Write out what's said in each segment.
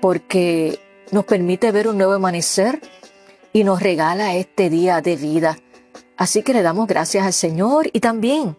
porque nos permite ver un nuevo amanecer y nos regala este día de vida. Así que le damos gracias al Señor y también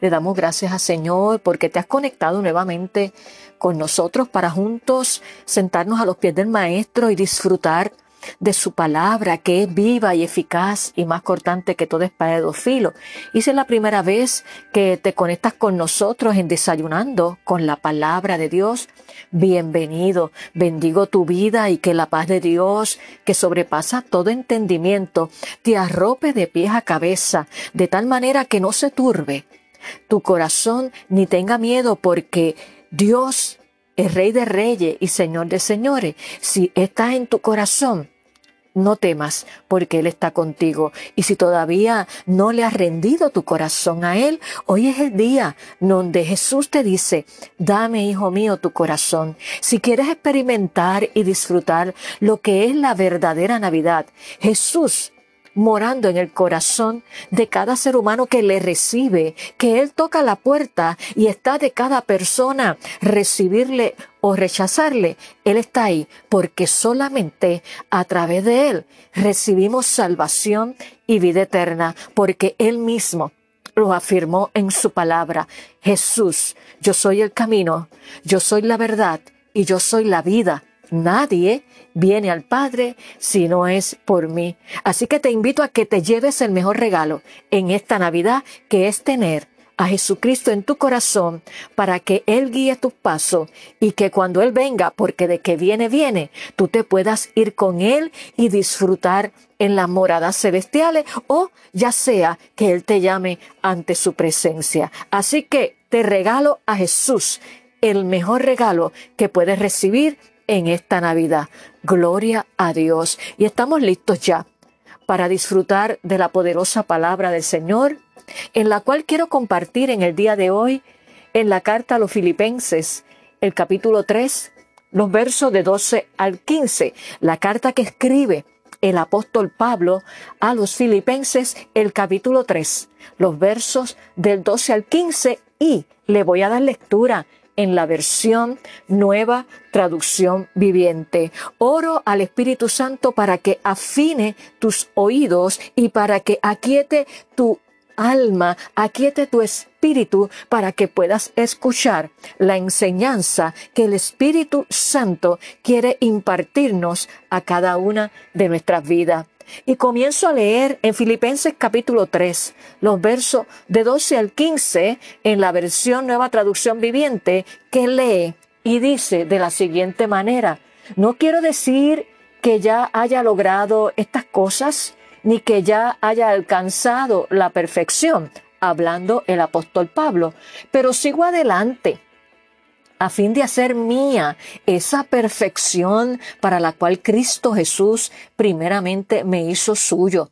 le damos gracias al Señor porque te has conectado nuevamente con nosotros para juntos sentarnos a los pies del Maestro y disfrutar de su palabra que es viva y eficaz y más cortante que todo espada de dos filos. Y si es la primera vez que te conectas con nosotros en desayunando con la palabra de Dios, bienvenido. Bendigo tu vida y que la paz de Dios, que sobrepasa todo entendimiento, te arrope de pies a cabeza, de tal manera que no se turbe tu corazón ni tenga miedo porque Dios es Rey de Reyes y Señor de Señores. Si estás en tu corazón, no temas, porque Él está contigo. Y si todavía no le has rendido tu corazón a Él, hoy es el día donde Jesús te dice, dame, hijo mío, tu corazón. Si quieres experimentar y disfrutar lo que es la verdadera Navidad, Jesús morando en el corazón de cada ser humano que le recibe, que Él toca la puerta y está de cada persona recibirle o rechazarle. Él está ahí porque solamente a través de Él recibimos salvación y vida eterna, porque Él mismo lo afirmó en su palabra. Jesús, yo soy el camino, yo soy la verdad y yo soy la vida. Nadie viene al Padre si no es por mí. Así que te invito a que te lleves el mejor regalo en esta Navidad, que es tener a Jesucristo en tu corazón para que Él guíe tus pasos y que cuando Él venga, porque de que viene, viene, tú te puedas ir con Él y disfrutar en las moradas celestiales o ya sea que Él te llame ante su presencia. Así que te regalo a Jesús, el mejor regalo que puedes recibir en esta Navidad. Gloria a Dios. Y estamos listos ya para disfrutar de la poderosa palabra del Señor, en la cual quiero compartir en el día de hoy en la carta a los filipenses, el capítulo 3, los versos de 12 al 15, la carta que escribe el apóstol Pablo a los filipenses, el capítulo 3, los versos del 12 al 15 y le voy a dar lectura en la versión nueva traducción viviente. Oro al Espíritu Santo para que afine tus oídos y para que aquiete tu alma, aquiete tu espíritu para que puedas escuchar la enseñanza que el Espíritu Santo quiere impartirnos a cada una de nuestras vidas. Y comienzo a leer en Filipenses capítulo 3, los versos de 12 al 15 en la versión nueva traducción viviente que lee y dice de la siguiente manera, no quiero decir que ya haya logrado estas cosas, ni que ya haya alcanzado la perfección, hablando el apóstol Pablo, pero sigo adelante a fin de hacer mía esa perfección para la cual Cristo Jesús primeramente me hizo suyo.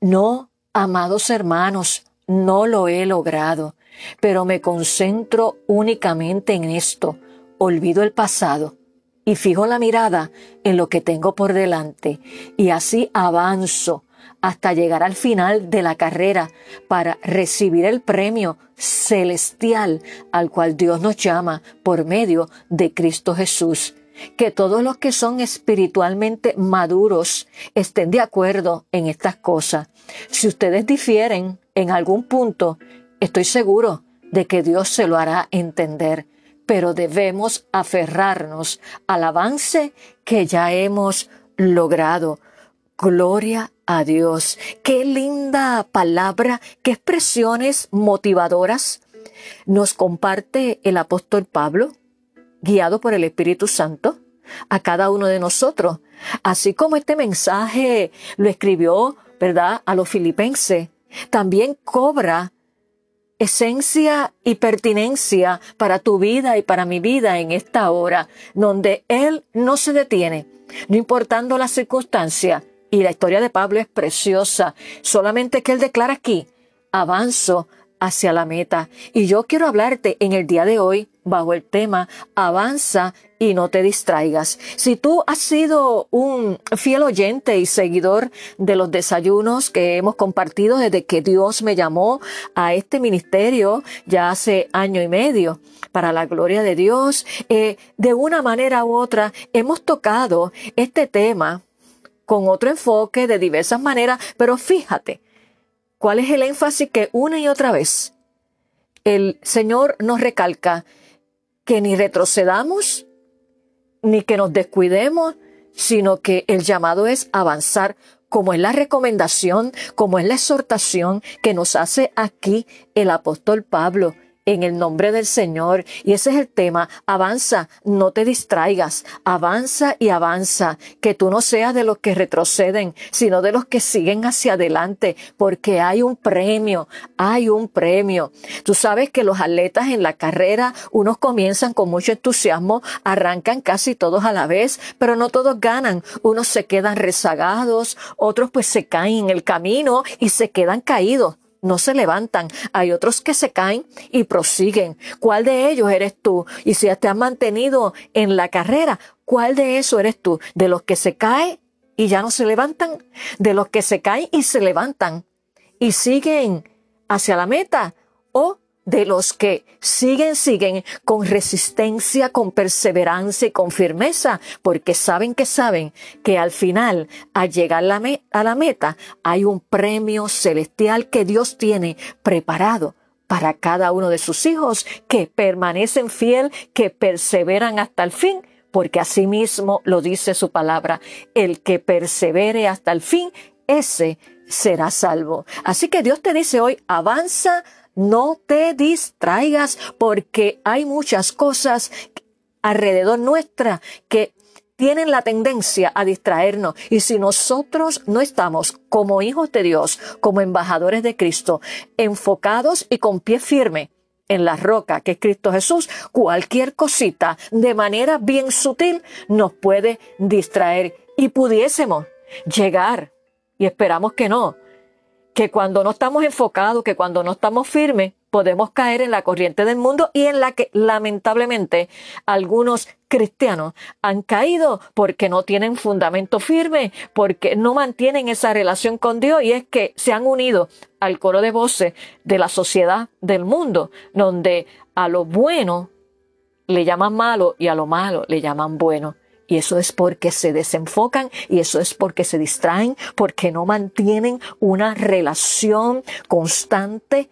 No, amados hermanos, no lo he logrado, pero me concentro únicamente en esto, olvido el pasado y fijo la mirada en lo que tengo por delante, y así avanzo hasta llegar al final de la carrera para recibir el premio celestial al cual Dios nos llama por medio de Cristo Jesús. Que todos los que son espiritualmente maduros estén de acuerdo en estas cosas. Si ustedes difieren en algún punto, estoy seguro de que Dios se lo hará entender pero debemos aferrarnos al avance que ya hemos logrado. Gloria a Dios. Qué linda palabra, qué expresiones motivadoras nos comparte el apóstol Pablo, guiado por el Espíritu Santo, a cada uno de nosotros. Así como este mensaje lo escribió, ¿verdad?, a los filipenses, también cobra esencia y pertinencia para tu vida y para mi vida en esta hora, donde Él no se detiene, no importando la circunstancia. Y la historia de Pablo es preciosa, solamente que Él declara aquí, avanzo hacia la meta. Y yo quiero hablarte en el día de hoy bajo el tema Avanza y no te distraigas. Si tú has sido un fiel oyente y seguidor de los desayunos que hemos compartido desde que Dios me llamó a este ministerio ya hace año y medio, para la gloria de Dios, eh, de una manera u otra hemos tocado este tema con otro enfoque de diversas maneras, pero fíjate, ¿Cuál es el énfasis que una y otra vez el Señor nos recalca? Que ni retrocedamos, ni que nos descuidemos, sino que el llamado es avanzar, como es la recomendación, como es la exhortación que nos hace aquí el apóstol Pablo en el nombre del Señor. Y ese es el tema. Avanza, no te distraigas. Avanza y avanza. Que tú no seas de los que retroceden, sino de los que siguen hacia adelante, porque hay un premio, hay un premio. Tú sabes que los atletas en la carrera, unos comienzan con mucho entusiasmo, arrancan casi todos a la vez, pero no todos ganan. Unos se quedan rezagados, otros pues se caen en el camino y se quedan caídos no se levantan. Hay otros que se caen y prosiguen. ¿Cuál de ellos eres tú? Y si te has mantenido en la carrera, ¿cuál de eso eres tú? ¿De los que se caen y ya no se levantan? ¿De los que se caen y se levantan y siguen hacia la meta? ¿O de los que siguen, siguen con resistencia, con perseverancia y con firmeza, porque saben que saben que al final, al llegar a la meta, hay un premio celestial que Dios tiene preparado para cada uno de sus hijos que permanecen fiel, que perseveran hasta el fin, porque así mismo lo dice su palabra, el que persevere hasta el fin, ese será salvo. Así que Dios te dice hoy, avanza no te distraigas porque hay muchas cosas alrededor nuestra que tienen la tendencia a distraernos. Y si nosotros no estamos como hijos de Dios, como embajadores de Cristo, enfocados y con pie firme en la roca que es Cristo Jesús, cualquier cosita de manera bien sutil nos puede distraer y pudiésemos llegar, y esperamos que no, que cuando no estamos enfocados, que cuando no estamos firmes, podemos caer en la corriente del mundo y en la que lamentablemente algunos cristianos han caído porque no tienen fundamento firme, porque no mantienen esa relación con Dios y es que se han unido al coro de voces de la sociedad del mundo, donde a lo bueno le llaman malo y a lo malo le llaman bueno. Y eso es porque se desenfocan y eso es porque se distraen, porque no mantienen una relación constante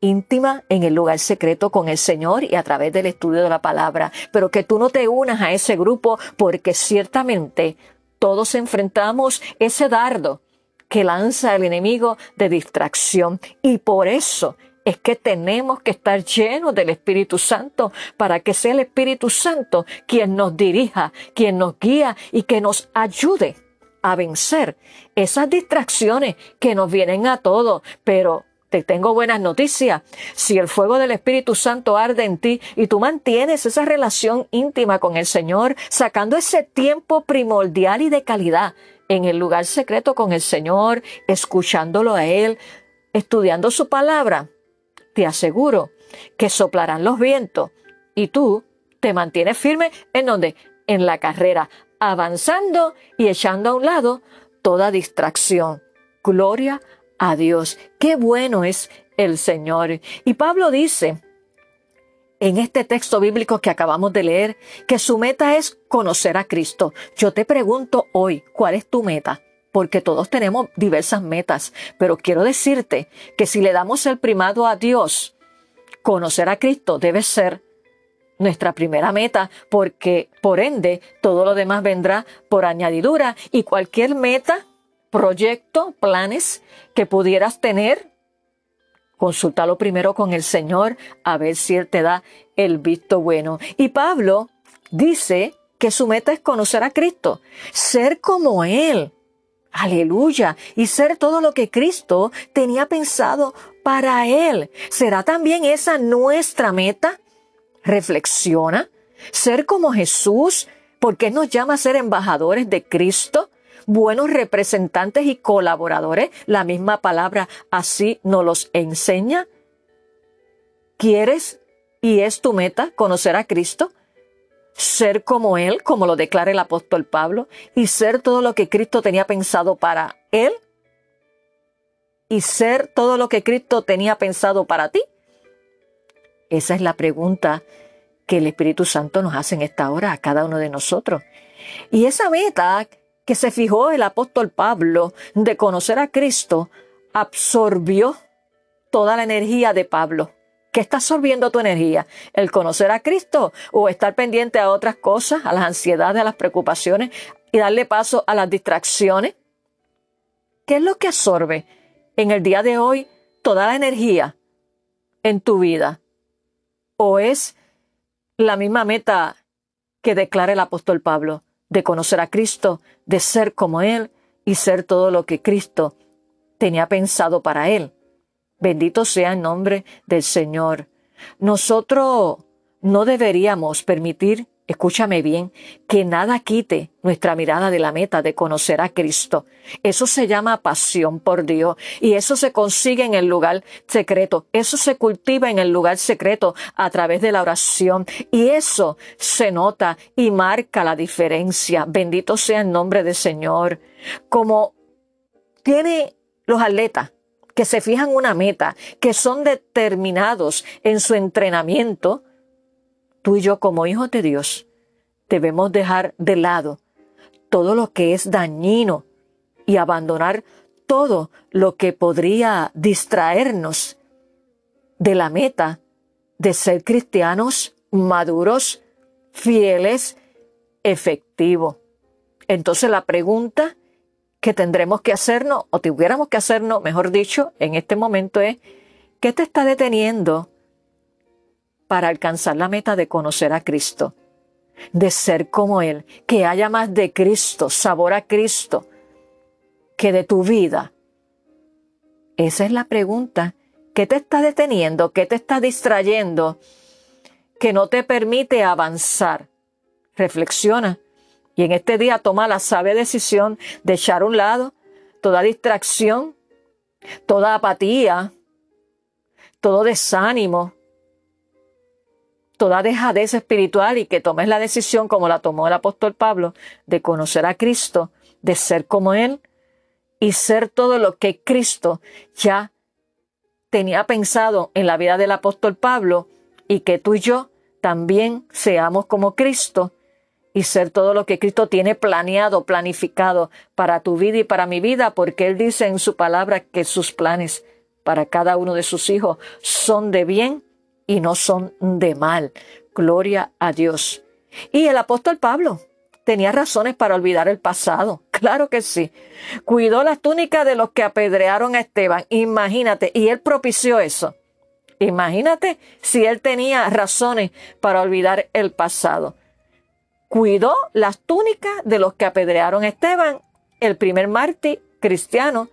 íntima en el lugar secreto con el Señor y a través del estudio de la palabra. Pero que tú no te unas a ese grupo porque ciertamente todos enfrentamos ese dardo que lanza el enemigo de distracción y por eso es que tenemos que estar llenos del Espíritu Santo para que sea el Espíritu Santo quien nos dirija, quien nos guía y que nos ayude a vencer esas distracciones que nos vienen a todos. Pero te tengo buenas noticias. Si el fuego del Espíritu Santo arde en ti y tú mantienes esa relación íntima con el Señor, sacando ese tiempo primordial y de calidad en el lugar secreto con el Señor, escuchándolo a Él, estudiando su palabra, te aseguro que soplarán los vientos y tú te mantienes firme en donde? En la carrera, avanzando y echando a un lado toda distracción. Gloria a Dios. Qué bueno es el Señor. Y Pablo dice en este texto bíblico que acabamos de leer que su meta es conocer a Cristo. Yo te pregunto hoy, ¿cuál es tu meta? Porque todos tenemos diversas metas, pero quiero decirte que si le damos el primado a Dios, conocer a Cristo debe ser nuestra primera meta, porque por ende todo lo demás vendrá por añadidura y cualquier meta, proyecto, planes que pudieras tener, consúltalo primero con el Señor a ver si Él te da el visto bueno. Y Pablo dice que su meta es conocer a Cristo, ser como Él Aleluya. Y ser todo lo que Cristo tenía pensado para Él. ¿Será también esa nuestra meta? Reflexiona. Ser como Jesús, porque nos llama a ser embajadores de Cristo, buenos representantes y colaboradores. La misma palabra así nos los enseña. ¿Quieres y es tu meta conocer a Cristo? Ser como Él, como lo declara el apóstol Pablo, y ser todo lo que Cristo tenía pensado para Él, y ser todo lo que Cristo tenía pensado para ti. Esa es la pregunta que el Espíritu Santo nos hace en esta hora a cada uno de nosotros. Y esa meta que se fijó el apóstol Pablo de conocer a Cristo absorbió toda la energía de Pablo. ¿Qué está absorbiendo tu energía? ¿El conocer a Cristo o estar pendiente a otras cosas, a las ansiedades, a las preocupaciones y darle paso a las distracciones? ¿Qué es lo que absorbe en el día de hoy toda la energía en tu vida? ¿O es la misma meta que declara el apóstol Pablo, de conocer a Cristo, de ser como Él y ser todo lo que Cristo tenía pensado para Él? Bendito sea el nombre del Señor. Nosotros no deberíamos permitir, escúchame bien, que nada quite nuestra mirada de la meta de conocer a Cristo. Eso se llama pasión por Dios y eso se consigue en el lugar secreto. Eso se cultiva en el lugar secreto a través de la oración y eso se nota y marca la diferencia. Bendito sea el nombre del Señor. Como tiene los atletas que se fijan una meta, que son determinados en su entrenamiento, tú y yo como hijos de Dios debemos dejar de lado todo lo que es dañino y abandonar todo lo que podría distraernos de la meta de ser cristianos maduros, fieles, efectivos. Entonces la pregunta que tendremos que hacernos, o tuviéramos que hacernos, mejor dicho, en este momento es, ¿qué te está deteniendo para alcanzar la meta de conocer a Cristo? De ser como Él, que haya más de Cristo, sabor a Cristo, que de tu vida. Esa es la pregunta. ¿Qué te está deteniendo? ¿Qué te está distrayendo? Que no te permite avanzar. Reflexiona. Y en este día toma la sabia decisión de echar a un lado toda distracción, toda apatía, todo desánimo, toda dejadez espiritual y que tomes la decisión, como la tomó el apóstol Pablo, de conocer a Cristo, de ser como Él y ser todo lo que Cristo ya tenía pensado en la vida del apóstol Pablo y que tú y yo también seamos como Cristo y ser todo lo que Cristo tiene planeado, planificado para tu vida y para mi vida, porque Él dice en su palabra que sus planes para cada uno de sus hijos son de bien y no son de mal. Gloria a Dios. Y el apóstol Pablo tenía razones para olvidar el pasado. Claro que sí. Cuidó las túnicas de los que apedrearon a Esteban. Imagínate. Y él propició eso. Imagínate si él tenía razones para olvidar el pasado cuidó las túnicas de los que apedrearon a Esteban, el primer mártir cristiano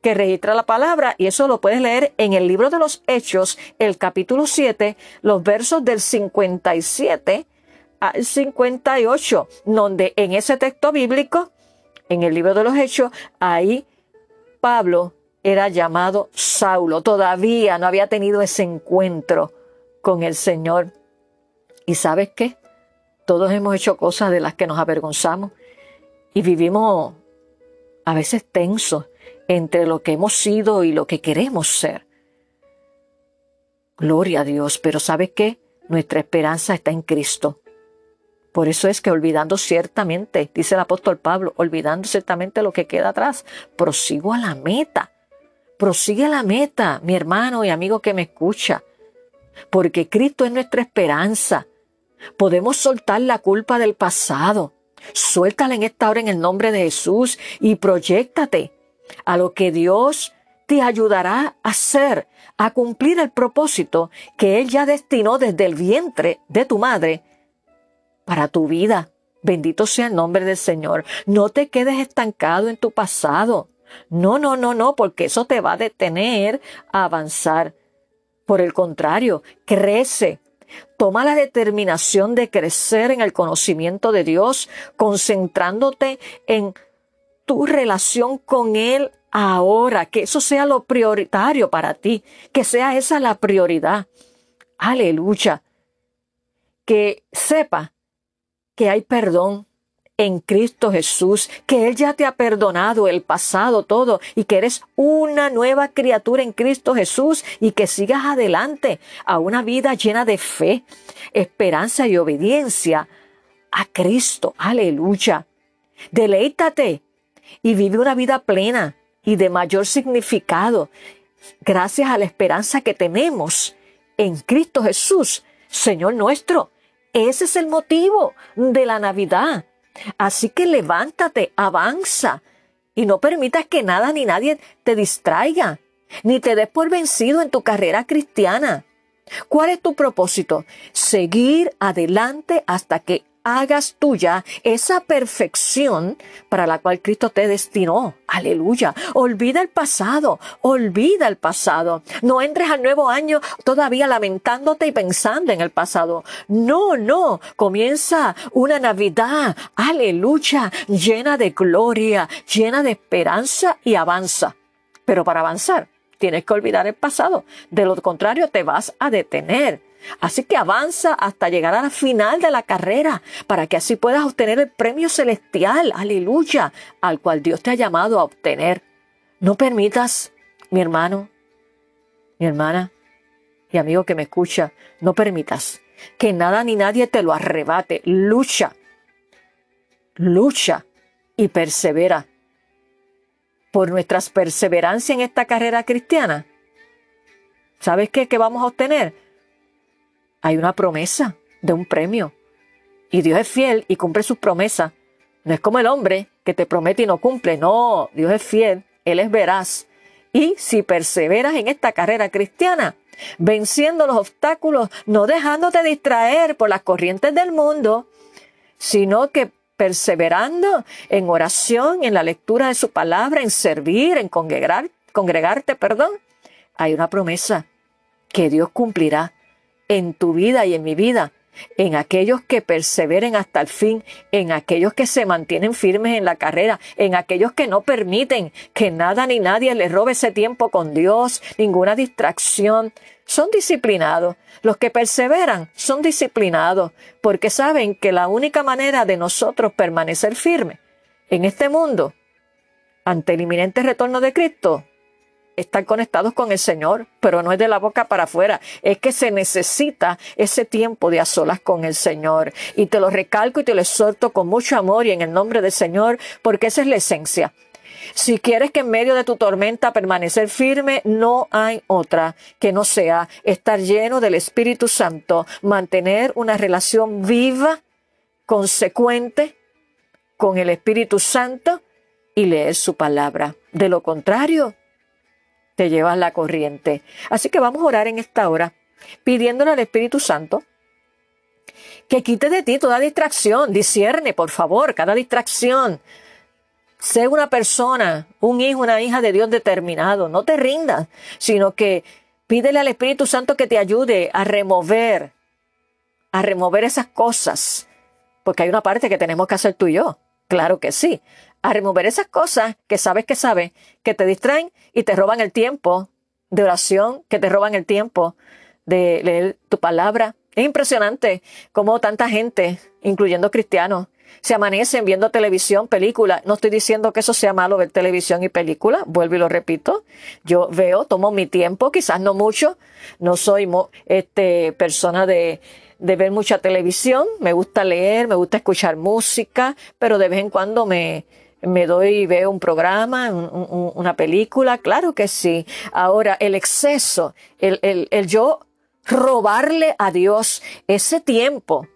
que registra la palabra, y eso lo puedes leer en el libro de los Hechos, el capítulo 7, los versos del 57 al 58, donde en ese texto bíblico, en el libro de los Hechos, ahí Pablo era llamado Saulo, todavía no había tenido ese encuentro con el Señor. ¿Y sabes qué? Todos hemos hecho cosas de las que nos avergonzamos y vivimos a veces tensos entre lo que hemos sido y lo que queremos ser. Gloria a Dios, pero ¿sabes qué? Nuestra esperanza está en Cristo. Por eso es que olvidando ciertamente, dice el apóstol Pablo, olvidando ciertamente lo que queda atrás, prosigo a la meta. Prosigue a la meta, mi hermano y amigo que me escucha. Porque Cristo es nuestra esperanza. Podemos soltar la culpa del pasado. Suéltala en esta hora en el nombre de Jesús y proyectate a lo que Dios te ayudará a hacer, a cumplir el propósito que Él ya destinó desde el vientre de tu madre para tu vida. Bendito sea el nombre del Señor. No te quedes estancado en tu pasado. No, no, no, no, porque eso te va a detener a avanzar. Por el contrario, crece. Toma la determinación de crecer en el conocimiento de Dios, concentrándote en tu relación con Él ahora, que eso sea lo prioritario para ti, que sea esa la prioridad. Aleluya. Que sepa que hay perdón en Cristo Jesús, que Él ya te ha perdonado el pasado todo y que eres una nueva criatura en Cristo Jesús y que sigas adelante a una vida llena de fe, esperanza y obediencia a Cristo. Aleluya. Deleítate y vive una vida plena y de mayor significado gracias a la esperanza que tenemos en Cristo Jesús, Señor nuestro. Ese es el motivo de la Navidad. Así que levántate, avanza y no permitas que nada ni nadie te distraiga, ni te des por vencido en tu carrera cristiana. ¿Cuál es tu propósito? Seguir adelante hasta que hagas tuya esa perfección para la cual Cristo te destinó. Aleluya. Olvida el pasado, olvida el pasado. No entres al nuevo año todavía lamentándote y pensando en el pasado. No, no. Comienza una Navidad, aleluya, llena de gloria, llena de esperanza y avanza. Pero para avanzar, tienes que olvidar el pasado. De lo contrario, te vas a detener. Así que avanza hasta llegar a la final de la carrera para que así puedas obtener el premio celestial, aleluya, al cual Dios te ha llamado a obtener. No permitas, mi hermano, mi hermana y amigo que me escucha, no permitas que nada ni nadie te lo arrebate. Lucha, lucha y persevera. Por nuestras perseverancia en esta carrera cristiana, ¿sabes qué? ¿Qué vamos a obtener? Hay una promesa de un premio. Y Dios es fiel y cumple sus promesas. No es como el hombre que te promete y no cumple. No, Dios es fiel, Él es veraz. Y si perseveras en esta carrera cristiana, venciendo los obstáculos, no dejándote distraer por las corrientes del mundo, sino que perseverando en oración, en la lectura de su palabra, en servir, en congregar, congregarte, perdón, hay una promesa que Dios cumplirá en tu vida y en mi vida, en aquellos que perseveren hasta el fin, en aquellos que se mantienen firmes en la carrera, en aquellos que no permiten que nada ni nadie les robe ese tiempo con Dios, ninguna distracción. Son disciplinados. Los que perseveran son disciplinados porque saben que la única manera de nosotros permanecer firmes en este mundo ante el inminente retorno de Cristo están conectados con el Señor, pero no es de la boca para afuera, es que se necesita ese tiempo de a solas con el Señor. Y te lo recalco y te lo exhorto con mucho amor y en el nombre del Señor, porque esa es la esencia. Si quieres que en medio de tu tormenta permanecer firme, no hay otra que no sea estar lleno del Espíritu Santo, mantener una relación viva, consecuente con el Espíritu Santo y leer su palabra. De lo contrario, te llevas la corriente. Así que vamos a orar en esta hora, pidiéndole al Espíritu Santo que quite de ti toda distracción, discierne, por favor, cada distracción. Sé una persona, un hijo, una hija de Dios determinado. No te rindas, sino que pídele al Espíritu Santo que te ayude a remover, a remover esas cosas. Porque hay una parte que tenemos que hacer tú y yo. Claro que sí a remover esas cosas que sabes que sabes, que te distraen y te roban el tiempo de oración, que te roban el tiempo de leer tu palabra. Es impresionante cómo tanta gente, incluyendo cristianos, se amanecen viendo televisión, película. No estoy diciendo que eso sea malo ver televisión y película, vuelvo y lo repito. Yo veo, tomo mi tiempo, quizás no mucho. No soy este, persona de, de ver mucha televisión. Me gusta leer, me gusta escuchar música, pero de vez en cuando me, me doy y veo un programa, una película, claro que sí. Ahora, el exceso, el, el, el yo robarle a Dios ese tiempo,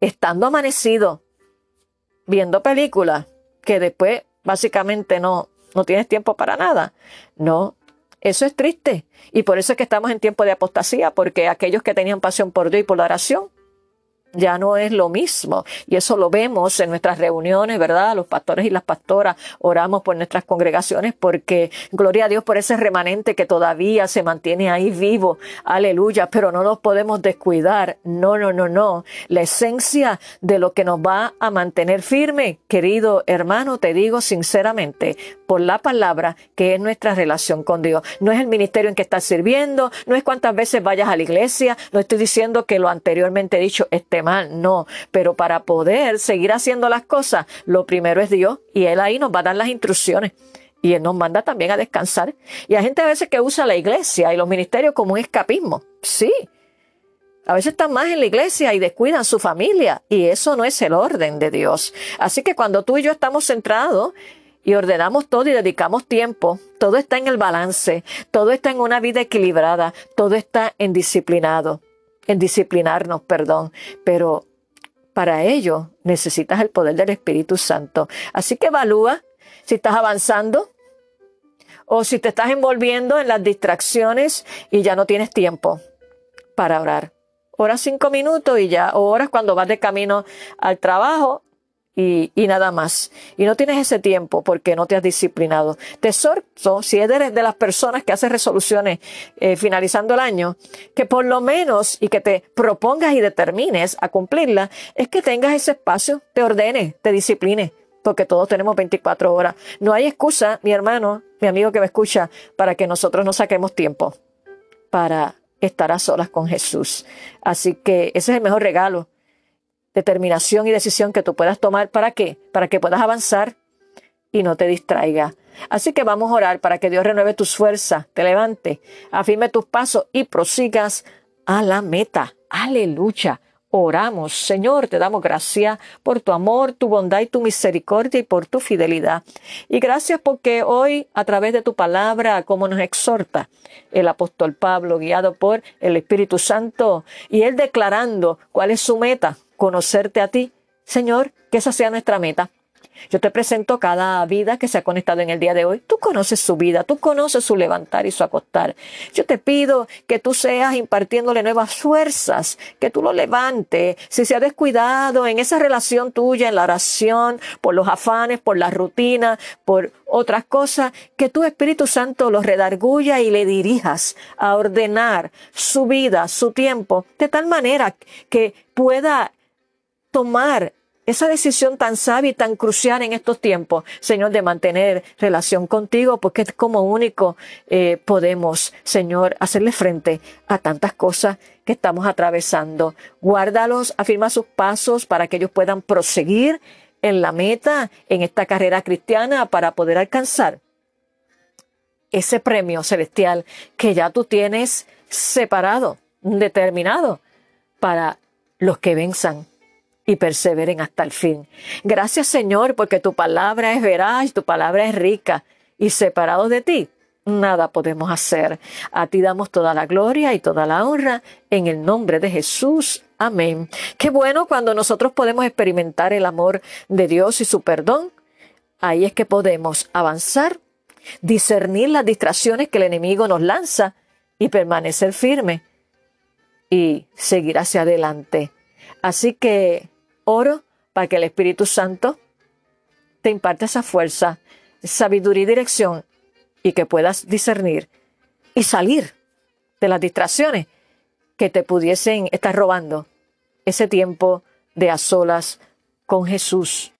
estando amanecido, viendo películas, que después básicamente no, no tienes tiempo para nada. No, eso es triste. Y por eso es que estamos en tiempo de apostasía, porque aquellos que tenían pasión por Dios y por la oración, ya no es lo mismo. Y eso lo vemos en nuestras reuniones, ¿verdad? Los pastores y las pastoras oramos por nuestras congregaciones porque, gloria a Dios por ese remanente que todavía se mantiene ahí vivo. Aleluya. Pero no nos podemos descuidar. No, no, no, no. La esencia de lo que nos va a mantener firme, querido hermano, te digo sinceramente, por la palabra que es nuestra relación con Dios. No es el ministerio en que estás sirviendo, no es cuántas veces vayas a la iglesia, no estoy diciendo que lo anteriormente dicho esté mal, no, pero para poder seguir haciendo las cosas, lo primero es Dios y Él ahí nos va a dar las instrucciones. Y Él nos manda también a descansar. Y hay gente a veces que usa la iglesia y los ministerios como un escapismo. Sí, a veces están más en la iglesia y descuidan su familia y eso no es el orden de Dios. Así que cuando tú y yo estamos centrados y ordenamos todo y dedicamos tiempo, todo está en el balance, todo está en una vida equilibrada, todo está en disciplinado, en disciplinarnos, perdón, pero para ello necesitas el poder del Espíritu Santo. Así que evalúa si estás avanzando o si te estás envolviendo en las distracciones y ya no tienes tiempo para orar. Ora cinco minutos y ya, o horas cuando vas de camino al trabajo y, nada más. Y no tienes ese tiempo porque no te has disciplinado. Te exhorto, si eres de las personas que hace resoluciones eh, finalizando el año, que por lo menos y que te propongas y determines a cumplirla, es que tengas ese espacio, te ordenes, te disciplines, porque todos tenemos 24 horas. No hay excusa, mi hermano, mi amigo que me escucha, para que nosotros no saquemos tiempo para estar a solas con Jesús. Así que ese es el mejor regalo, determinación y decisión que tú puedas tomar. ¿Para qué? Para que puedas avanzar y no te distraiga. Así que vamos a orar para que Dios renueve tus fuerzas, te levante, afirme tus pasos y prosigas a la meta. Aleluya. Oramos, Señor, te damos gracias por tu amor, tu bondad y tu misericordia y por tu fidelidad. Y gracias porque hoy, a través de tu palabra, como nos exhorta el apóstol Pablo, guiado por el Espíritu Santo, y él declarando cuál es su meta, conocerte a ti. Señor, que esa sea nuestra meta. Yo te presento cada vida que se ha conectado en el día de hoy. Tú conoces su vida, tú conoces su levantar y su acostar. Yo te pido que tú seas impartiéndole nuevas fuerzas, que tú lo levantes. Si se ha descuidado en esa relación tuya, en la oración, por los afanes, por la rutina, por otras cosas, que tu Espíritu Santo lo redarguya y le dirijas a ordenar su vida, su tiempo, de tal manera que pueda tomar esa decisión tan sabia y tan crucial en estos tiempos, Señor, de mantener relación contigo, porque como único eh, podemos, Señor, hacerle frente a tantas cosas que estamos atravesando. Guárdalos, afirma sus pasos para que ellos puedan proseguir en la meta, en esta carrera cristiana, para poder alcanzar ese premio celestial que ya tú tienes separado, determinado para los que venzan y perseveren hasta el fin. Gracias Señor, porque tu palabra es veraz, tu palabra es rica y separados de ti, nada podemos hacer. A ti damos toda la gloria y toda la honra en el nombre de Jesús. Amén. Qué bueno cuando nosotros podemos experimentar el amor de Dios y su perdón. Ahí es que podemos avanzar, discernir las distracciones que el enemigo nos lanza y permanecer firme y seguir hacia adelante. Así que oro para que el Espíritu Santo te imparte esa fuerza, sabiduría y dirección y que puedas discernir y salir de las distracciones que te pudiesen estar robando ese tiempo de a solas con Jesús.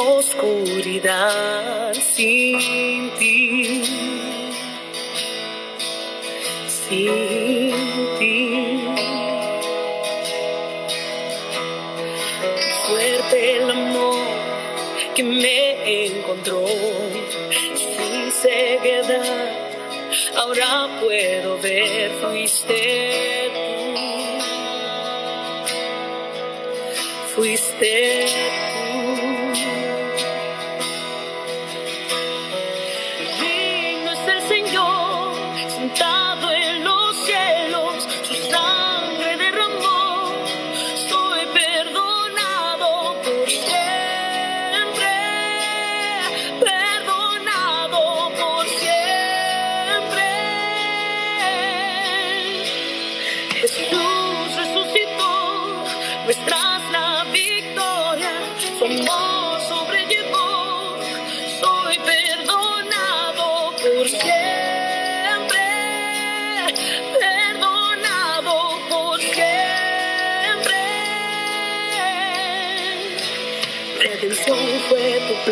Y en thought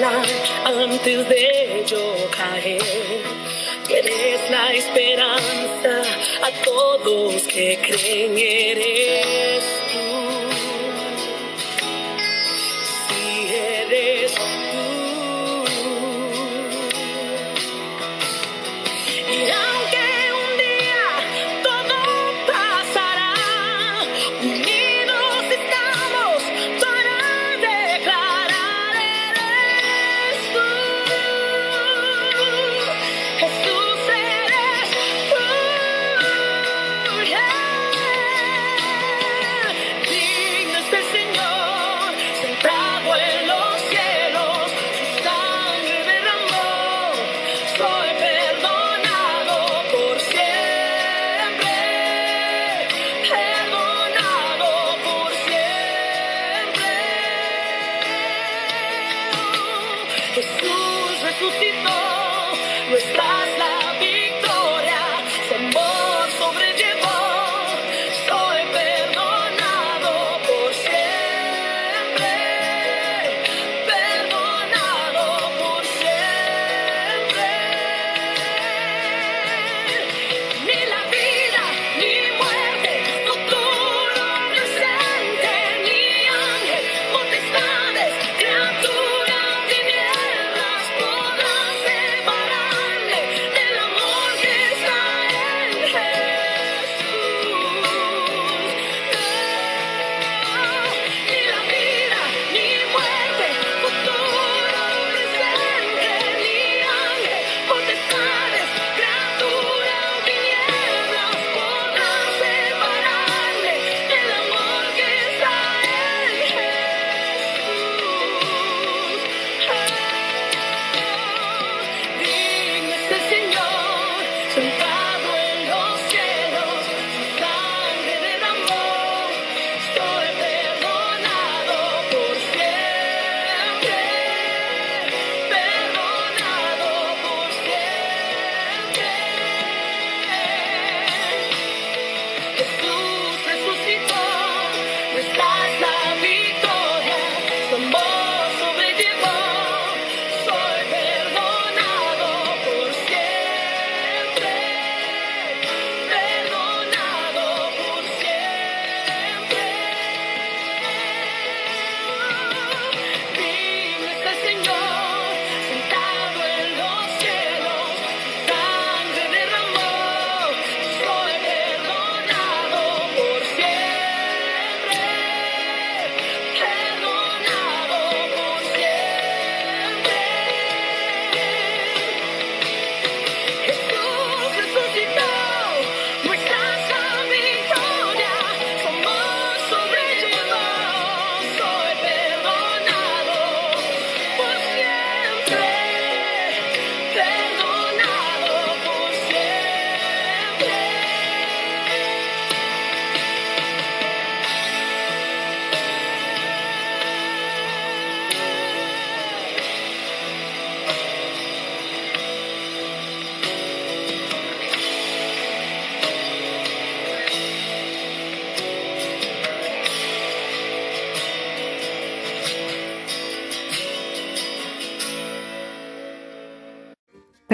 antes de yo caer. Eres la esperanza a todos que creen, eres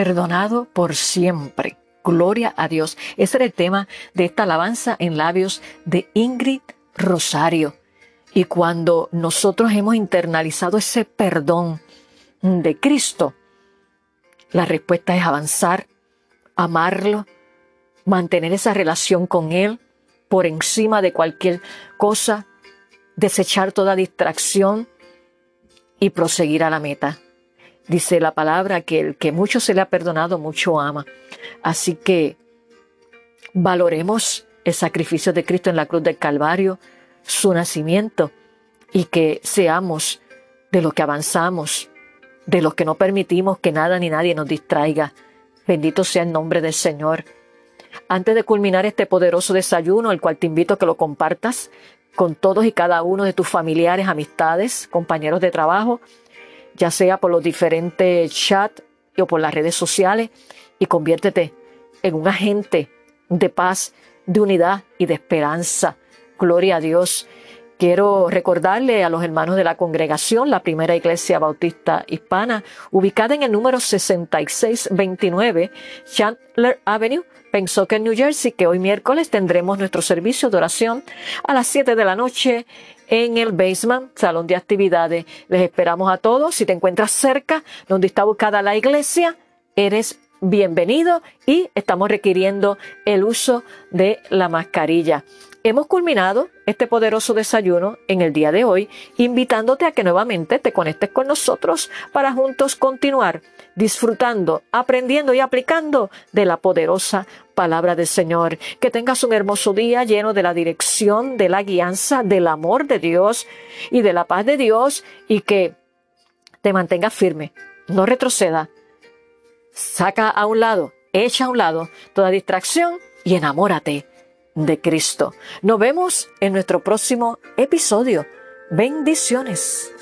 perdonado por siempre. Gloria a Dios. Ese era el tema de esta alabanza en labios de Ingrid Rosario. Y cuando nosotros hemos internalizado ese perdón de Cristo, la respuesta es avanzar, amarlo, mantener esa relación con Él por encima de cualquier cosa desechar toda distracción y proseguir a la meta. Dice la palabra que el que mucho se le ha perdonado, mucho ama. Así que valoremos el sacrificio de Cristo en la cruz del Calvario, su nacimiento, y que seamos de los que avanzamos, de los que no permitimos que nada ni nadie nos distraiga. Bendito sea el nombre del Señor. Antes de culminar este poderoso desayuno, el cual te invito a que lo compartas con todos y cada uno de tus familiares, amistades, compañeros de trabajo, ya sea por los diferentes chats o por las redes sociales, y conviértete en un agente de paz, de unidad y de esperanza. Gloria a Dios. Quiero recordarle a los hermanos de la congregación, la primera iglesia bautista hispana, ubicada en el número 6629 Chandler Avenue, que en New Jersey, que hoy miércoles tendremos nuestro servicio de oración a las 7 de la noche en el basement, salón de actividades. Les esperamos a todos. Si te encuentras cerca, donde está ubicada la iglesia, eres bienvenido y estamos requiriendo el uso de la mascarilla. Hemos culminado este poderoso desayuno en el día de hoy, invitándote a que nuevamente te conectes con nosotros para juntos continuar disfrutando, aprendiendo y aplicando de la poderosa palabra del Señor. Que tengas un hermoso día lleno de la dirección, de la guianza, del amor de Dios y de la paz de Dios y que te mantengas firme, no retroceda. Saca a un lado, echa a un lado toda distracción y enamórate de Cristo. Nos vemos en nuestro próximo episodio. Bendiciones.